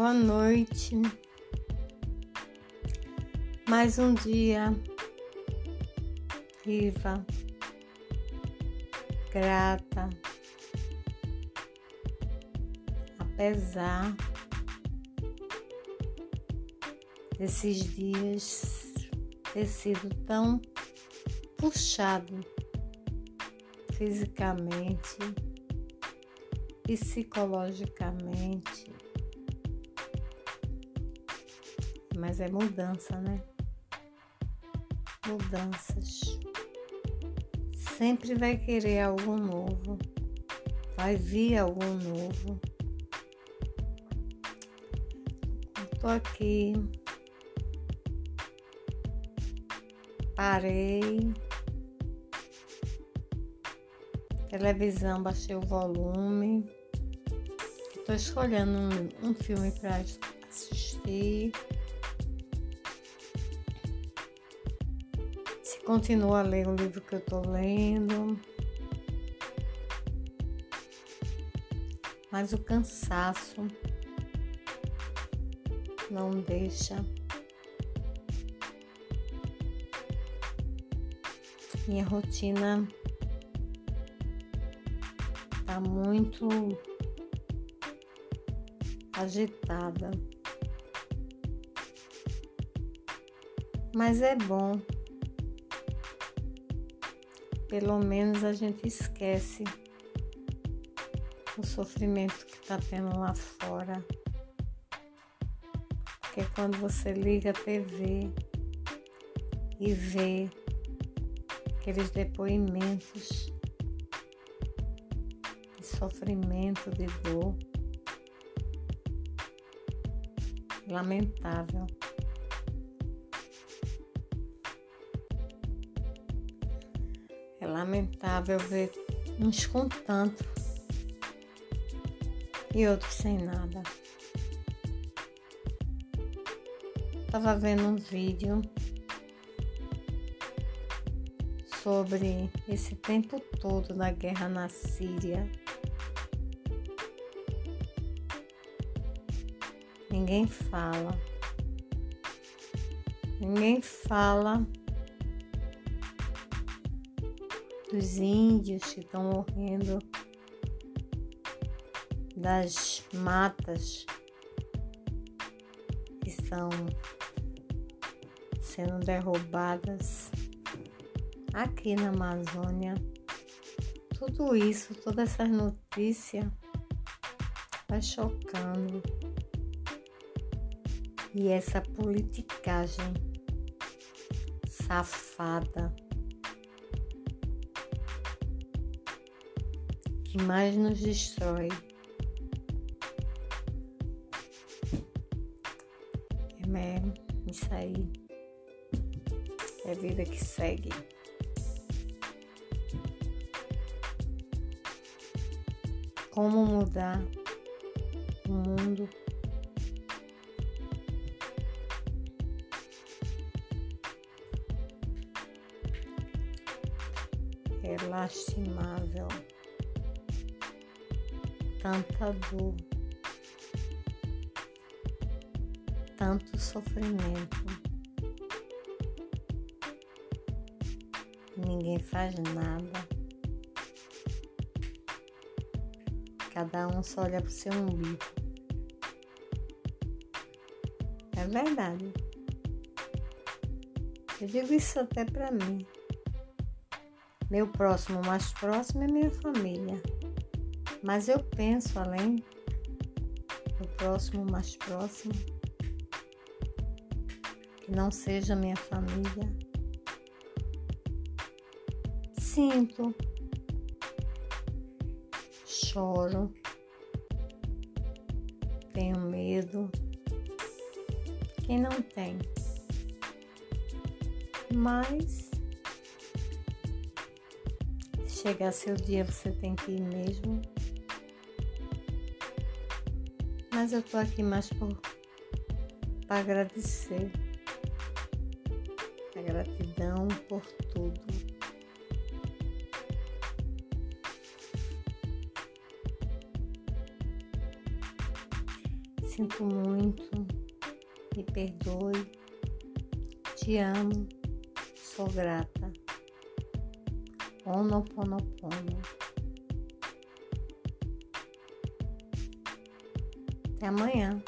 Boa noite. Mais um dia. Viva, grata, apesar desses dias ter sido tão puxado fisicamente, psicologicamente, mas é mudança, né? Mudanças. Sempre vai querer algo novo, vai vir algo novo. tô aqui, parei, televisão, baixei o volume. Estou escolhendo um, um filme para assistir. Continuo a ler o livro que eu estou lendo. Mas o cansaço não deixa minha rotina tá muito agitada. Mas é bom pelo menos a gente esquece o sofrimento que está tendo lá fora. Porque quando você liga a TV e vê aqueles depoimentos de sofrimento, de dor, lamentável. Lamentável ver uns com tanto e outros sem nada. Estava vendo um vídeo sobre esse tempo todo da guerra na Síria. Ninguém fala. Ninguém fala dos índios que estão morrendo, das matas que estão sendo derrubadas aqui na Amazônia. Tudo isso, todas essas notícias vai chocando. E essa politicagem safada que mais nos destrói. É isso aí. É a vida que segue. Como mudar o mundo é lastimável tanta dor, tanto sofrimento. Ninguém faz nada. Cada um só olha pro seu umbigo. É verdade. Eu digo isso até para mim. Meu próximo mais próximo é minha família. Mas eu penso além do próximo mais próximo, que não seja minha família. Sinto, choro, tenho medo. Quem não tem? Mas chegar seu dia você tem que ir mesmo. Mas eu tô aqui mais por para agradecer. A gratidão por tudo. Sinto muito, me perdoe, te amo, sou grata. Oponopono. Até amanhã.